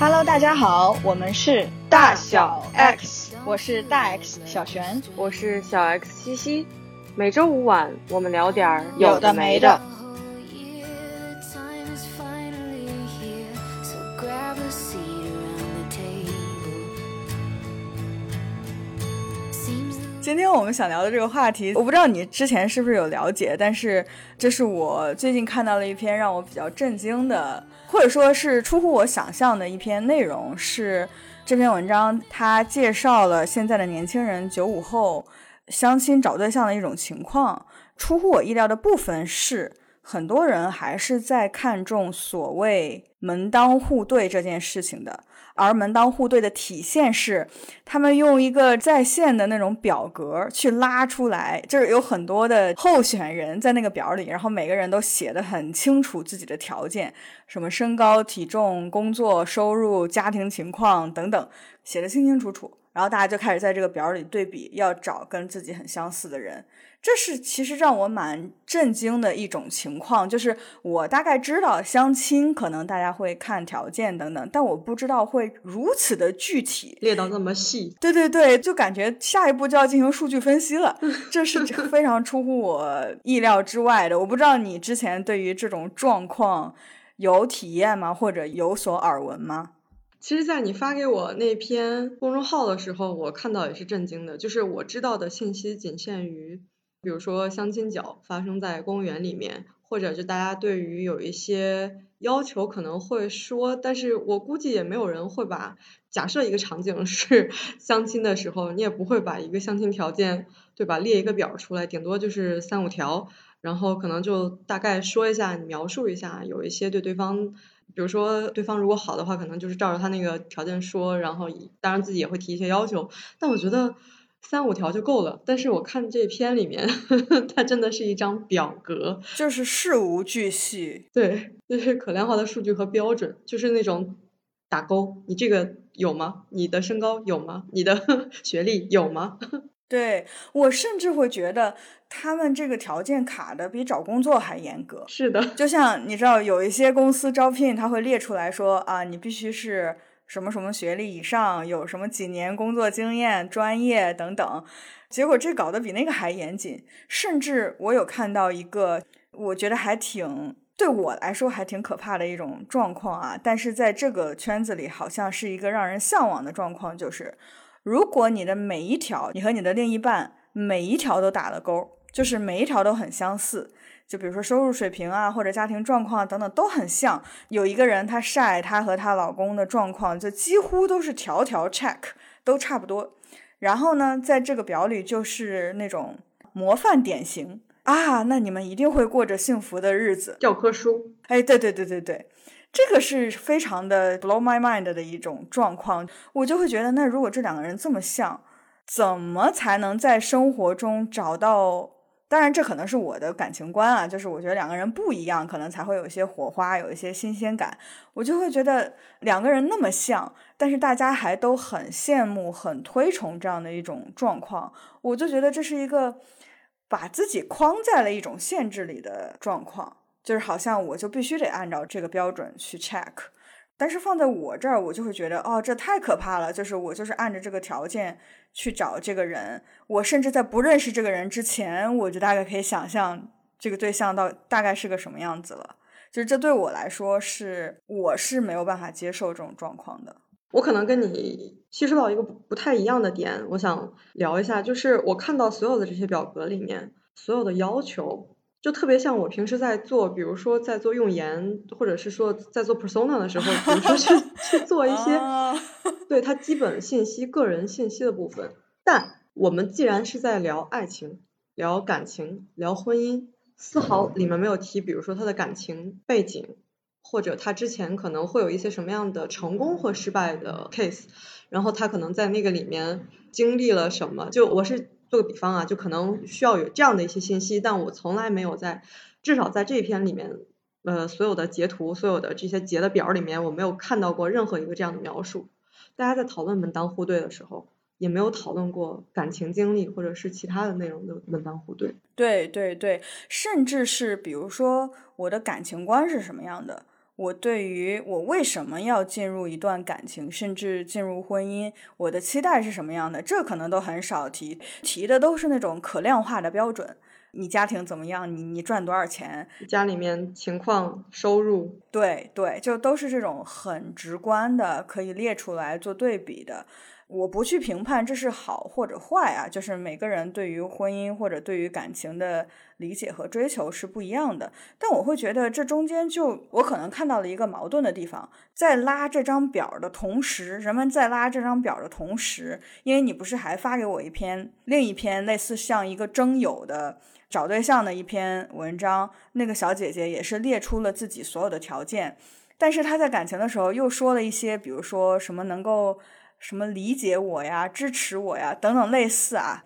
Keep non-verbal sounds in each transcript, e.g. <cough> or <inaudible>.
Hello，大家好，我们是大小 X，我是大 X 小璇，我是小 X 西西。每周五晚，我们聊点儿有的没的。今天我们想聊的这个话题，我不知道你之前是不是有了解，但是这是我最近看到了一篇让我比较震惊的，或者说是出乎我想象的一篇内容。是这篇文章，它介绍了现在的年轻人九五后相亲找对象的一种情况。出乎我意料的部分是，很多人还是在看重所谓门当户对这件事情的。而门当户对的体现是，他们用一个在线的那种表格去拉出来，就是有很多的候选人在那个表里，然后每个人都写的很清楚自己的条件，什么身高、体重、工作、收入、家庭情况等等，写的清清楚楚。然后大家就开始在这个表里对比，要找跟自己很相似的人。这是其实让我蛮震惊的一种情况，就是我大概知道相亲可能大家会看条件等等，但我不知道会如此的具体，列到那么细。对对对，就感觉下一步就要进行数据分析了，<laughs> 这是非常出乎我意料之外的。我不知道你之前对于这种状况有体验吗，或者有所耳闻吗？其实，在你发给我那篇公众号的时候，我看到也是震惊的，就是我知道的信息仅限于。比如说相亲角发生在公园里面，或者就大家对于有一些要求可能会说，但是我估计也没有人会把假设一个场景是 <laughs> 相亲的时候，你也不会把一个相亲条件对吧列一个表出来，顶多就是三五条，然后可能就大概说一下，你描述一下，有一些对对方，比如说对方如果好的话，可能就是照着他那个条件说，然后当然自己也会提一些要求，但我觉得。三五条就够了，但是我看这篇里面，<laughs> 它真的是一张表格，就是事无巨细，对，就是可量化的数据和标准，就是那种打勾，你这个有吗？你的身高有吗？你的 <laughs> 学历有吗？<laughs> 对我甚至会觉得他们这个条件卡的比找工作还严格。是的，就像你知道有一些公司招聘，他会列出来说啊，你必须是。什么什么学历以上，有什么几年工作经验、专业等等，结果这搞得比那个还严谨。甚至我有看到一个，我觉得还挺对我来说还挺可怕的一种状况啊。但是在这个圈子里，好像是一个让人向往的状况，就是如果你的每一条，你和你的另一半每一条都打了勾，就是每一条都很相似。就比如说收入水平啊，或者家庭状况等等都很像。有一个人他晒她和她老公的状况，就几乎都是条条 check，都差不多。然后呢，在这个表里就是那种模范典型啊，那你们一定会过着幸福的日子。教科书。哎，对对对对对，这个是非常的 blow my mind 的一种状况。我就会觉得，那如果这两个人这么像，怎么才能在生活中找到？当然，这可能是我的感情观啊，就是我觉得两个人不一样，可能才会有一些火花，有一些新鲜感。我就会觉得两个人那么像，但是大家还都很羡慕、很推崇这样的一种状况，我就觉得这是一个把自己框在了一种限制里的状况，就是好像我就必须得按照这个标准去 check。但是放在我这儿，我就会觉得，哦，这太可怕了。就是我就是按着这个条件去找这个人，我甚至在不认识这个人之前，我就大概可以想象这个对象到大概是个什么样子了。就是这对我来说是，我是没有办法接受这种状况的。我可能跟你吸收到一个不太一样的点，我想聊一下，就是我看到所有的这些表格里面，所有的要求。就特别像我平时在做，比如说在做用言，或者是说在做 persona 的时候，比如说去 <laughs> 去做一些对他基本信息、个人信息的部分。但我们既然是在聊爱情、聊感情、聊婚姻，丝毫里面没有提，比如说他的感情背景，或者他之前可能会有一些什么样的成功或失败的 case，然后他可能在那个里面经历了什么。就我是。做个比方啊，就可能需要有这样的一些信息，但我从来没有在，至少在这篇里面，呃，所有的截图、所有的这些截的表里面，我没有看到过任何一个这样的描述。大家在讨论门当户对的时候，也没有讨论过感情经历或者是其他的内容的门当户对。对对对，甚至是比如说我的感情观是什么样的，我对于我为什么要进入一段感情，甚至进入婚姻，我的期待是什么样的，这可能都很少提，提的都是那种可量化的标准。你家庭怎么样？你你赚多少钱？家里面情况、收入，对对，就都是这种很直观的，可以列出来做对比的。我不去评判这是好或者坏啊，就是每个人对于婚姻或者对于感情的理解和追求是不一样的。但我会觉得这中间就我可能看到了一个矛盾的地方，在拉这张表的同时，人们在拉这张表的同时，因为你不是还发给我一篇另一篇类似像一个征友的找对象的一篇文章，那个小姐姐也是列出了自己所有的条件，但是她在感情的时候又说了一些，比如说什么能够。什么理解我呀，支持我呀，等等类似啊，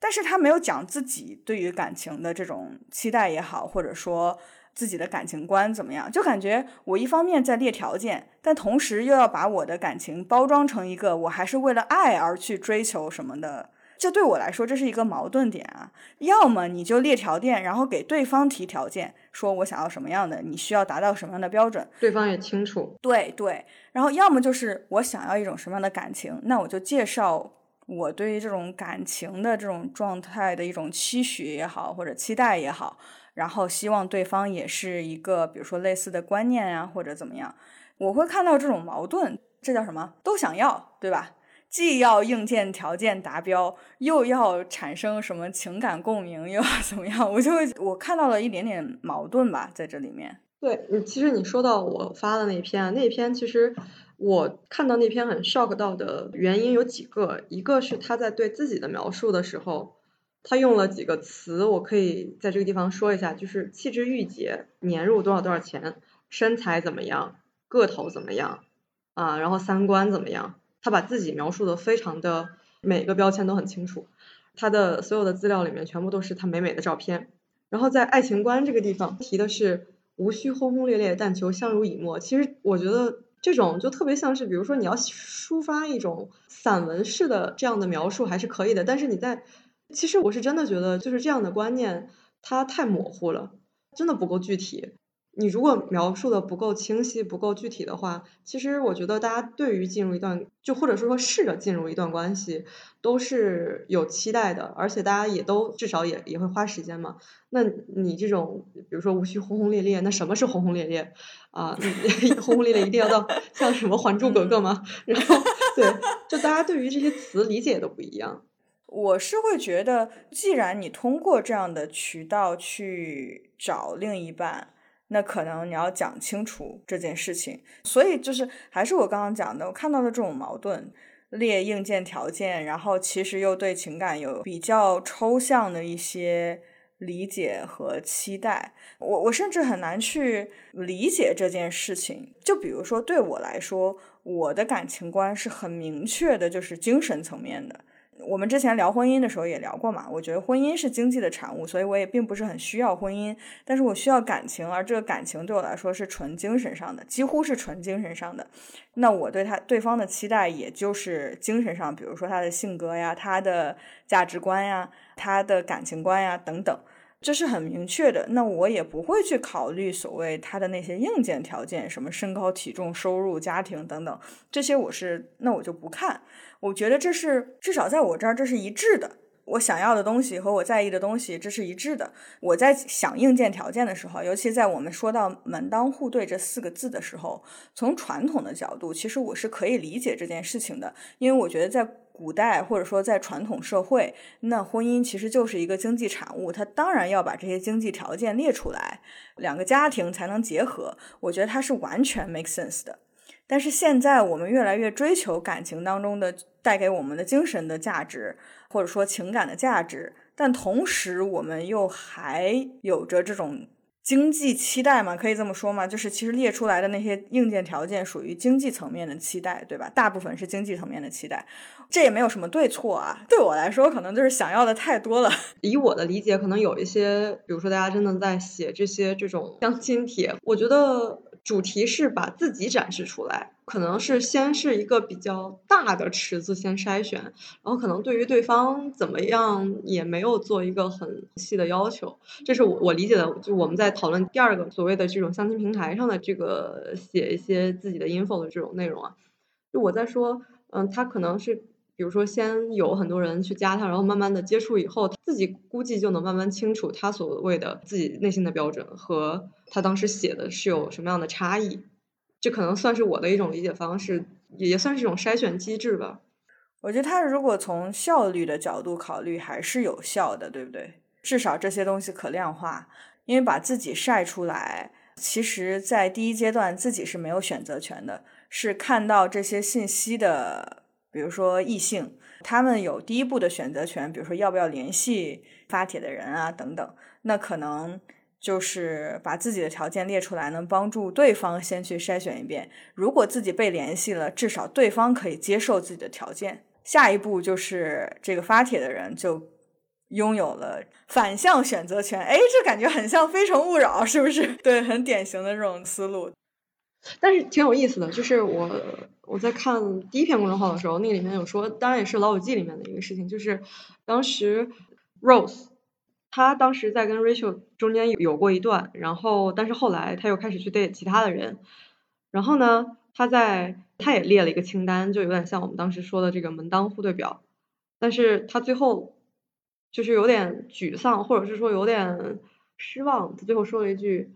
但是他没有讲自己对于感情的这种期待也好，或者说自己的感情观怎么样，就感觉我一方面在列条件，但同时又要把我的感情包装成一个我还是为了爱而去追求什么的。这对我来说，这是一个矛盾点啊。要么你就列条件，然后给对方提条件，说我想要什么样的，你需要达到什么样的标准，对方也清楚。对对。然后要么就是我想要一种什么样的感情，那我就介绍我对于这种感情的这种状态的一种期许也好，或者期待也好，然后希望对方也是一个，比如说类似的观念啊，或者怎么样。我会看到这种矛盾，这叫什么？都想要，对吧？既要硬件条件达标，又要产生什么情感共鸣，又要 <laughs> 怎么样？我就会我看到了一点点矛盾吧，在这里面。对，其实你说到我发的那篇，那篇其实我看到那篇很 shock 到的原因有几个，一个是他在对自己的描述的时候，他用了几个词，我可以在这个地方说一下，就是气质御姐，年入多少多少钱，身材怎么样，个头怎么样，啊，然后三观怎么样。他把自己描述的非常的每个标签都很清楚，他的所有的资料里面全部都是他美美的照片。然后在爱情观这个地方提的是无需轰轰烈烈，但求相濡以沫。其实我觉得这种就特别像是，比如说你要抒发一种散文式的这样的描述还是可以的，但是你在其实我是真的觉得就是这样的观念它太模糊了，真的不够具体。你如果描述的不够清晰、不够具体的话，其实我觉得大家对于进入一段，就或者是说试着进入一段关系，都是有期待的，而且大家也都至少也也会花时间嘛。那你这种，比如说无需轰轰烈烈，那什么是轰轰烈烈啊？<laughs> 轰轰烈烈一定要到像什么《还珠格格》吗？然后对，就大家对于这些词理解都不一样。我是会觉得，既然你通过这样的渠道去找另一半。那可能你要讲清楚这件事情，所以就是还是我刚刚讲的，我看到的这种矛盾，列硬件条件，然后其实又对情感有比较抽象的一些理解和期待，我我甚至很难去理解这件事情。就比如说对我来说，我的感情观是很明确的，就是精神层面的。我们之前聊婚姻的时候也聊过嘛，我觉得婚姻是经济的产物，所以我也并不是很需要婚姻，但是我需要感情，而这个感情对我来说是纯精神上的，几乎是纯精神上的。那我对他对方的期待也就是精神上，比如说他的性格呀、他的价值观呀、他的感情观呀等等，这是很明确的。那我也不会去考虑所谓他的那些硬件条件，什么身高、体重、收入、家庭等等，这些我是那我就不看。我觉得这是至少在我这儿，这是一致的。我想要的东西和我在意的东西，这是一致的。我在想硬件条件的时候，尤其在我们说到门当户对这四个字的时候，从传统的角度，其实我是可以理解这件事情的。因为我觉得在古代或者说在传统社会，那婚姻其实就是一个经济产物，它当然要把这些经济条件列出来，两个家庭才能结合。我觉得它是完全 make sense 的。但是现在我们越来越追求感情当中的带给我们的精神的价值，或者说情感的价值，但同时我们又还有着这种经济期待嘛？可以这么说嘛？就是其实列出来的那些硬件条件属于经济层面的期待，对吧？大部分是经济层面的期待，这也没有什么对错啊。对我来说，可能就是想要的太多了。<laughs> 以我的理解，可能有一些，比如说大家真的在写这些这种相亲帖，我觉得。主题是把自己展示出来，可能是先是一个比较大的池子先筛选，然后可能对于对方怎么样也没有做一个很细的要求，这是我我理解的。就我们在讨论第二个所谓的这种相亲平台上的这个写一些自己的 info 的这种内容啊，就我在说，嗯，他可能是。比如说，先有很多人去加他，然后慢慢的接触以后，自己估计就能慢慢清楚他所谓的自己内心的标准和他当时写的是有什么样的差异。这可能算是我的一种理解方式，也算是一种筛选机制吧。我觉得他如果从效率的角度考虑，还是有效的，对不对？至少这些东西可量化，因为把自己晒出来，其实在第一阶段自己是没有选择权的，是看到这些信息的。比如说异性，他们有第一步的选择权，比如说要不要联系发帖的人啊等等，那可能就是把自己的条件列出来，能帮助对方先去筛选一遍。如果自己被联系了，至少对方可以接受自己的条件。下一步就是这个发帖的人就拥有了反向选择权。哎，这感觉很像《非诚勿扰》，是不是？<laughs> 对，很典型的这种思路。但是挺有意思的，就是我我在看第一篇公众号的时候，那个里面有说，当然也是《老友记》里面的一个事情，就是当时 Rose 他当时在跟 Rachel 中间有过一段，然后但是后来他又开始去 date 其他的人，然后呢，他在他也列了一个清单，就有点像我们当时说的这个门当户对表，但是他最后就是有点沮丧，或者是说有点失望，他最后说了一句，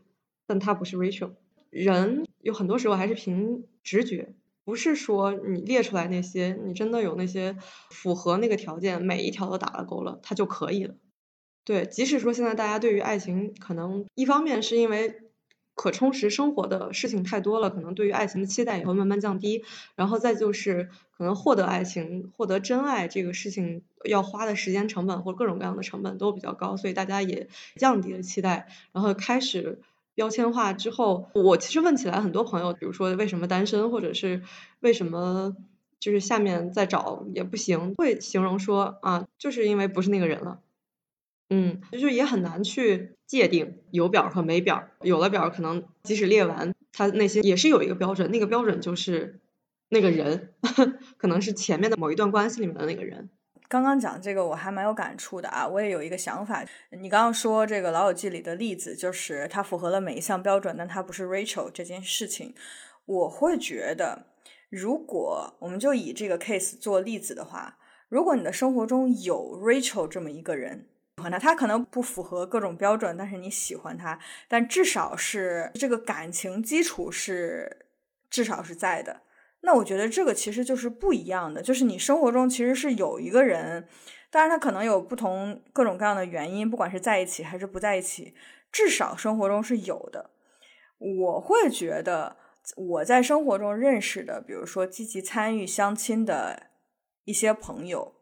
但他不是 Rachel。人有很多时候还是凭直觉，不是说你列出来那些，你真的有那些符合那个条件，每一条都打了勾了，它就可以了。对，即使说现在大家对于爱情，可能一方面是因为可充实生活的事情太多了，可能对于爱情的期待也会慢慢降低，然后再就是可能获得爱情、获得真爱这个事情要花的时间成本或各种各样的成本都比较高，所以大家也降低了期待，然后开始。标签化之后，我其实问起来很多朋友，比如说为什么单身，或者是为什么就是下面再找也不行，会形容说啊，就是因为不是那个人了。嗯，就是也很难去界定有表和没表，有了表可能即使列完，他内心也是有一个标准，那个标准就是那个人，<laughs> 可能是前面的某一段关系里面的那个人。刚刚讲这个我还蛮有感触的啊，我也有一个想法。你刚刚说这个老友记里的例子，就是他符合了每一项标准，但他不是 Rachel 这件事情，我会觉得，如果我们就以这个 case 做例子的话，如果你的生活中有 Rachel 这么一个人，喜欢他，他可能不符合各种标准，但是你喜欢他，但至少是这个感情基础是至少是在的。那我觉得这个其实就是不一样的，就是你生活中其实是有一个人，当然他可能有不同各种各样的原因，不管是在一起还是不在一起，至少生活中是有的。我会觉得我在生活中认识的，比如说积极参与相亲的一些朋友，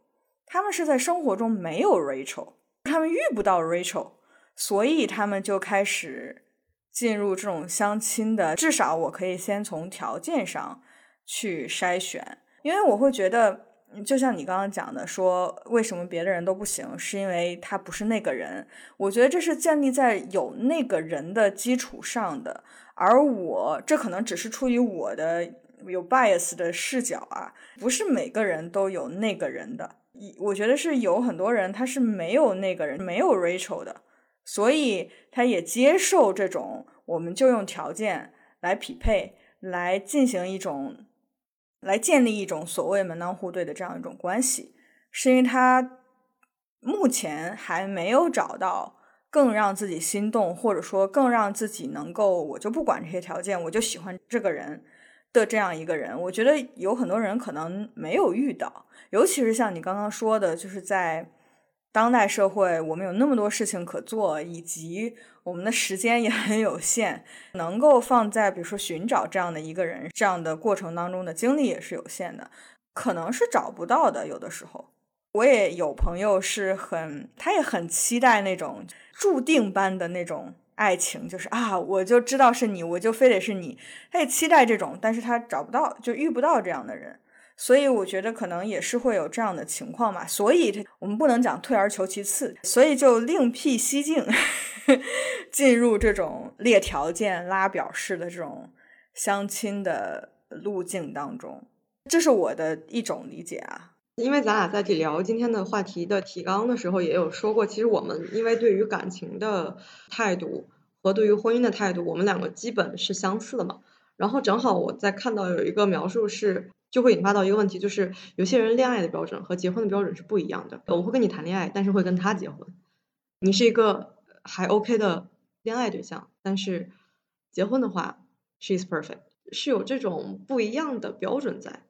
他们是在生活中没有 Rachel，他们遇不到 Rachel，所以他们就开始进入这种相亲的，至少我可以先从条件上。去筛选，因为我会觉得，就像你刚刚讲的，说为什么别的人都不行，是因为他不是那个人。我觉得这是建立在有那个人的基础上的，而我这可能只是出于我的有 bias 的视角啊，不是每个人都有那个人的。我觉得是有很多人他是没有那个人，没有 Rachel 的，所以他也接受这种，我们就用条件来匹配，来进行一种。来建立一种所谓门当户对的这样一种关系，是因为他目前还没有找到更让自己心动，或者说更让自己能够我就不管这些条件，我就喜欢这个人的这样一个人。我觉得有很多人可能没有遇到，尤其是像你刚刚说的，就是在。当代社会，我们有那么多事情可做，以及我们的时间也很有限，能够放在比如说寻找这样的一个人这样的过程当中的精力也是有限的，可能是找不到的。有的时候，我也有朋友是很，他也很期待那种注定般的那种爱情，就是啊，我就知道是你，我就非得是你。他也期待这种，但是他找不到，就遇不到这样的人。所以我觉得可能也是会有这样的情况嘛，所以我们不能讲退而求其次，所以就另辟蹊径，<laughs> 进入这种列条件拉表式的这种相亲的路径当中，这是我的一种理解啊。因为咱俩在聊今天的话题的提纲的时候，也有说过，其实我们因为对于感情的态度和对于婚姻的态度，我们两个基本是相似的嘛。然后正好我在看到有一个描述是，就会引发到一个问题，就是有些人恋爱的标准和结婚的标准是不一样的。我会跟你谈恋爱，但是会跟他结婚。你是一个还 OK 的恋爱对象，但是结婚的话，she's perfect，是有这种不一样的标准在。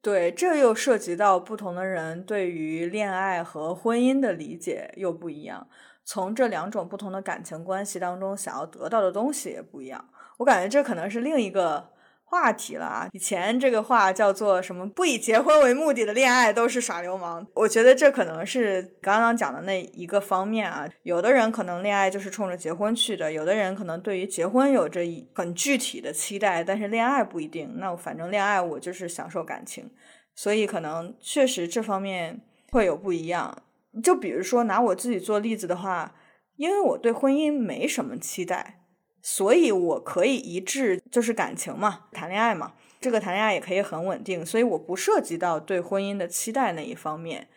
对，这又涉及到不同的人对于恋爱和婚姻的理解又不一样，从这两种不同的感情关系当中想要得到的东西也不一样。我感觉这可能是另一个。话题了啊！以前这个话叫做什么？不以结婚为目的的恋爱都是耍流氓。我觉得这可能是刚刚讲的那一个方面啊。有的人可能恋爱就是冲着结婚去的，有的人可能对于结婚有着很具体的期待，但是恋爱不一定。那我反正恋爱我就是享受感情，所以可能确实这方面会有不一样。就比如说拿我自己做例子的话，因为我对婚姻没什么期待。所以，我可以一致就是感情嘛，谈恋爱嘛，这个谈恋爱也可以很稳定，所以我不涉及到对婚姻的期待那一方面。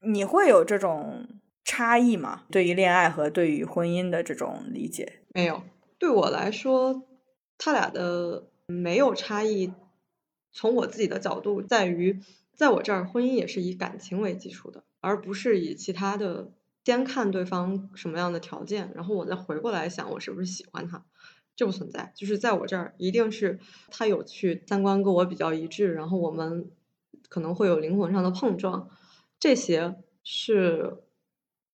你会有这种差异吗？对于恋爱和对于婚姻的这种理解？没有，对我来说，他俩的没有差异。从我自己的角度，在于在我这儿，婚姻也是以感情为基础的，而不是以其他的。先看对方什么样的条件，然后我再回过来想我是不是喜欢他，这不存在。就是在我这儿，一定是他有去三观跟我比较一致，然后我们可能会有灵魂上的碰撞，这些是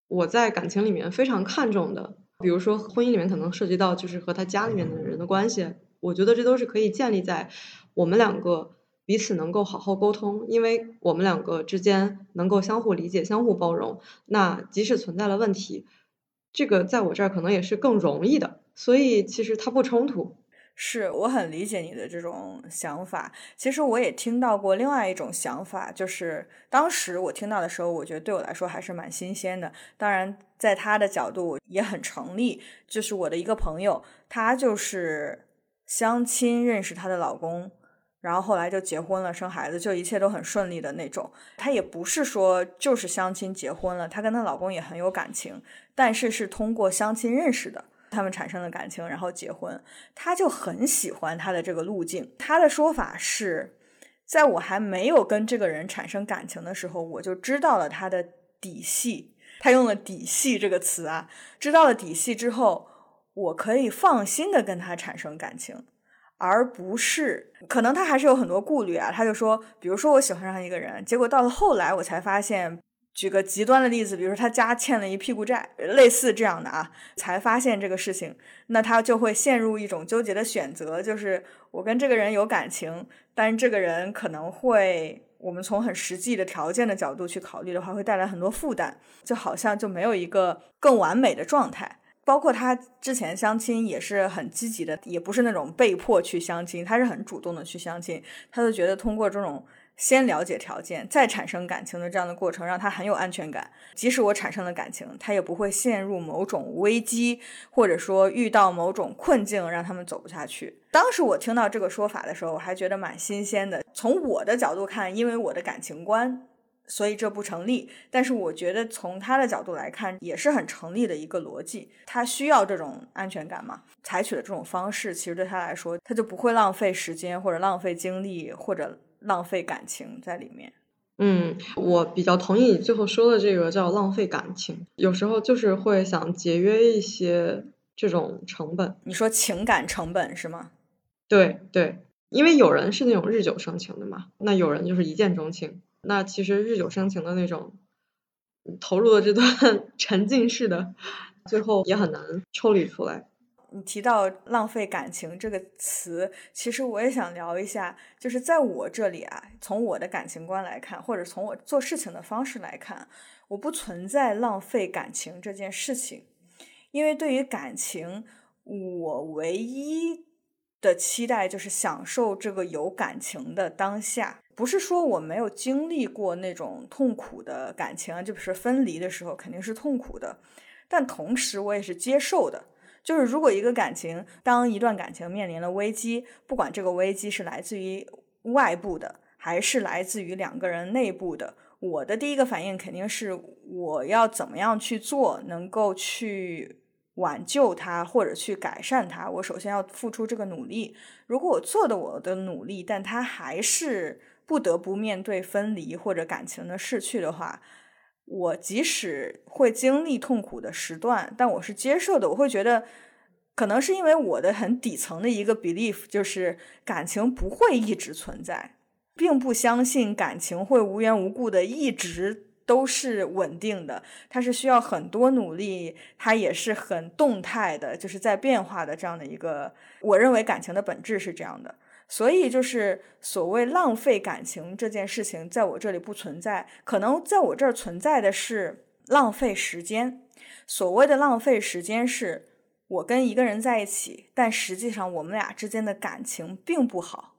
我在感情里面非常看重的。比如说婚姻里面可能涉及到就是和他家里面的人的关系，我觉得这都是可以建立在我们两个。彼此能够好好沟通，因为我们两个之间能够相互理解、相互包容。那即使存在了问题，这个在我这儿可能也是更容易的。所以其实它不冲突。是我很理解你的这种想法。其实我也听到过另外一种想法，就是当时我听到的时候，我觉得对我来说还是蛮新鲜的。当然，在他的角度也很成立。就是我的一个朋友，她就是相亲认识她的老公。然后后来就结婚了，生孩子，就一切都很顺利的那种。她也不是说就是相亲结婚了，她跟她老公也很有感情，但是是通过相亲认识的，他们产生了感情，然后结婚。她就很喜欢她的这个路径。她的说法是，在我还没有跟这个人产生感情的时候，我就知道了他的底细。他用了“底细”这个词啊，知道了底细之后，我可以放心的跟他产生感情。而不是，可能他还是有很多顾虑啊。他就说，比如说我喜欢上一个人，结果到了后来我才发现，举个极端的例子，比如说他家欠了一屁股债，类似这样的啊，才发现这个事情，那他就会陷入一种纠结的选择，就是我跟这个人有感情，但是这个人可能会，我们从很实际的条件的角度去考虑的话，会带来很多负担，就好像就没有一个更完美的状态。包括他之前相亲也是很积极的，也不是那种被迫去相亲，他是很主动的去相亲。他就觉得通过这种先了解条件，再产生感情的这样的过程，让他很有安全感。即使我产生了感情，他也不会陷入某种危机，或者说遇到某种困境，让他们走不下去。当时我听到这个说法的时候，我还觉得蛮新鲜的。从我的角度看，因为我的感情观。所以这不成立，但是我觉得从他的角度来看，也是很成立的一个逻辑。他需要这种安全感嘛？采取的这种方式，其实对他来说，他就不会浪费时间，或者浪费精力，或者浪费感情在里面。嗯，我比较同意你最后说的这个叫浪费感情。有时候就是会想节约一些这种成本。你说情感成本是吗？对对，因为有人是那种日久生情的嘛，那有人就是一见钟情。那其实日久生情的那种投入的这段 <laughs> 沉浸式的，最后也很难抽离出来。你提到浪费感情这个词，其实我也想聊一下。就是在我这里啊，从我的感情观来看，或者从我做事情的方式来看，我不存在浪费感情这件事情。因为对于感情，我唯一的期待就是享受这个有感情的当下。不是说我没有经历过那种痛苦的感情啊，就是分离的时候肯定是痛苦的，但同时我也是接受的。就是如果一个感情，当一段感情面临了危机，不管这个危机是来自于外部的，还是来自于两个人内部的，我的第一个反应肯定是我要怎么样去做，能够去挽救它或者去改善它。我首先要付出这个努力。如果我做的我的努力，但他还是不得不面对分离或者感情的逝去的话。我即使会经历痛苦的时段，但我是接受的。我会觉得，可能是因为我的很底层的一个 belief，就是感情不会一直存在，并不相信感情会无缘无故的一直都是稳定的。它是需要很多努力，它也是很动态的，就是在变化的这样的一个。我认为感情的本质是这样的。所以，就是所谓浪费感情这件事情，在我这里不存在。可能在我这儿存在的是浪费时间。所谓的浪费时间，是我跟一个人在一起，但实际上我们俩之间的感情并不好。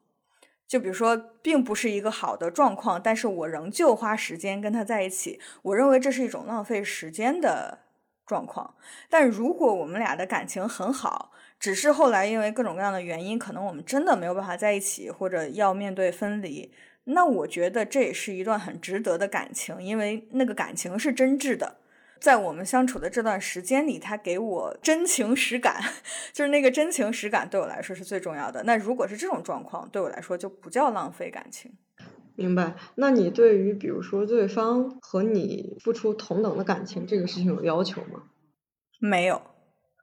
就比如说，并不是一个好的状况，但是我仍旧花时间跟他在一起。我认为这是一种浪费时间的状况。但如果我们俩的感情很好，只是后来因为各种各样的原因，可能我们真的没有办法在一起，或者要面对分离。那我觉得这也是一段很值得的感情，因为那个感情是真挚的，在我们相处的这段时间里，他给我真情实感，<laughs> 就是那个真情实感对我来说是最重要的。那如果是这种状况，对我来说就不叫浪费感情。明白？那你对于比如说对方和你付出同等的感情这个事情有要求吗？没有，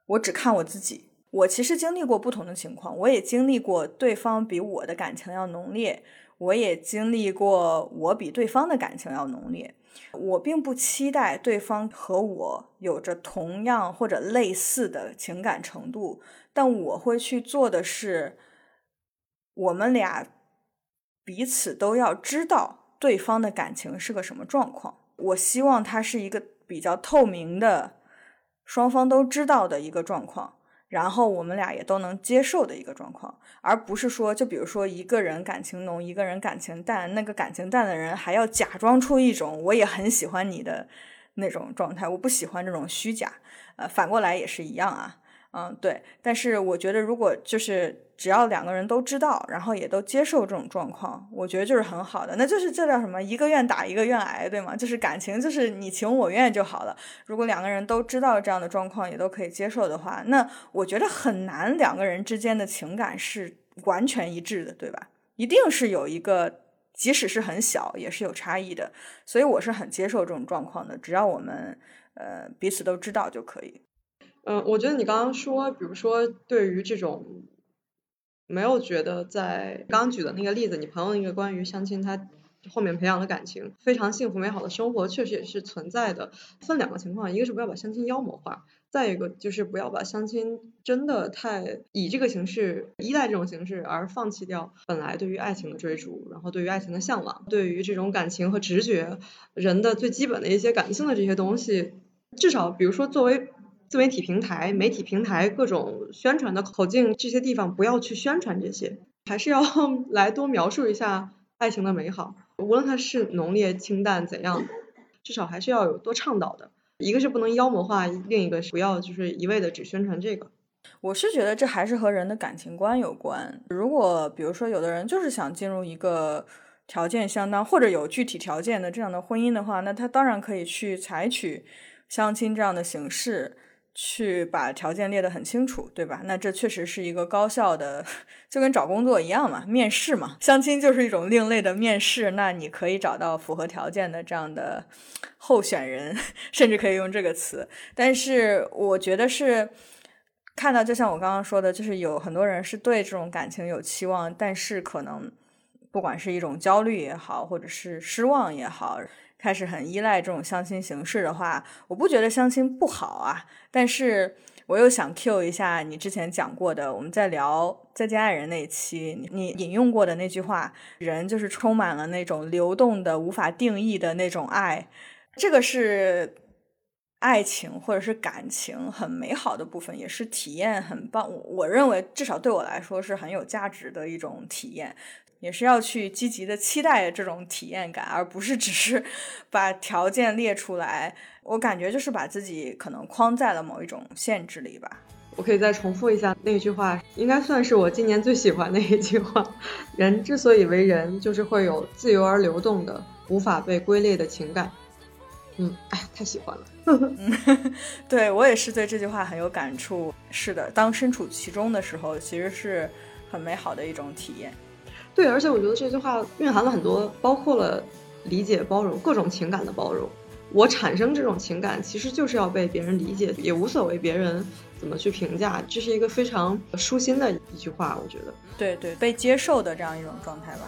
我只看我自己。我其实经历过不同的情况，我也经历过对方比我的感情要浓烈，我也经历过我比对方的感情要浓烈。我并不期待对方和我有着同样或者类似的情感程度，但我会去做的是，我们俩彼此都要知道对方的感情是个什么状况。我希望它是一个比较透明的，双方都知道的一个状况。然后我们俩也都能接受的一个状况，而不是说，就比如说一个人感情浓，一个人感情淡，那个感情淡的人还要假装出一种我也很喜欢你的那种状态，我不喜欢这种虚假。呃，反过来也是一样啊。嗯，对，但是我觉得，如果就是只要两个人都知道，然后也都接受这种状况，我觉得就是很好的。那就是这叫什么？一个愿打，一个愿挨，对吗？就是感情，就是你情我愿就好了。如果两个人都知道这样的状况，也都可以接受的话，那我觉得很难，两个人之间的情感是完全一致的，对吧？一定是有一个，即使是很小，也是有差异的。所以我是很接受这种状况的，只要我们呃彼此都知道就可以。嗯，我觉得你刚刚说，比如说对于这种没有觉得在刚举的那个例子，你朋友那个关于相亲，他后面培养的感情非常幸福美好的生活，确实也是存在的。分两个情况，一个是不要把相亲妖魔化，再一个就是不要把相亲真的太以这个形式依赖这种形式，而放弃掉本来对于爱情的追逐，然后对于爱情的向往，对于这种感情和直觉，人的最基本的一些感性的这些东西，至少比如说作为。自媒体平台、媒体平台各种宣传的口径，这些地方不要去宣传这些，还是要 <laughs> 来多描述一下爱情的美好，无论它是浓烈、清淡怎样，至少还是要有多倡导的。一个是不能妖魔化，另一个是不要就是一味的只宣传这个。我是觉得这还是和人的感情观有关。如果比如说有的人就是想进入一个条件相当或者有具体条件的这样的婚姻的话，那他当然可以去采取相亲这样的形式。去把条件列得很清楚，对吧？那这确实是一个高效的，就跟找工作一样嘛，面试嘛。相亲就是一种另类的面试，那你可以找到符合条件的这样的候选人，甚至可以用这个词。但是我觉得是看到，就像我刚刚说的，就是有很多人是对这种感情有期望，但是可能不管是一种焦虑也好，或者是失望也好。开始很依赖这种相亲形式的话，我不觉得相亲不好啊。但是我又想 Q 一下你之前讲过的，我们在聊《再见爱人》那一期，你引用过的那句话：“人就是充满了那种流动的、无法定义的那种爱。”这个是爱情或者是感情很美好的部分，也是体验很棒。我认为至少对我来说是很有价值的一种体验。也是要去积极的期待这种体验感，而不是只是 <laughs> 把条件列出来。我感觉就是把自己可能框在了某一种限制里吧。我可以再重复一下那句话，应该算是我今年最喜欢的一句话：人之所以为人，就是会有自由而流动的、无法被归类的情感。嗯，哎，太喜欢了。<laughs> 嗯，<laughs> 对我也是对这句话很有感触。是的，当身处其中的时候，其实是很美好的一种体验。对，而且我觉得这句话蕴含了很多，包括了理解、包容各种情感的包容。我产生这种情感，其实就是要被别人理解，也无所谓别人怎么去评价，这是一个非常舒心的一句话。我觉得，对对，被接受的这样一种状态吧。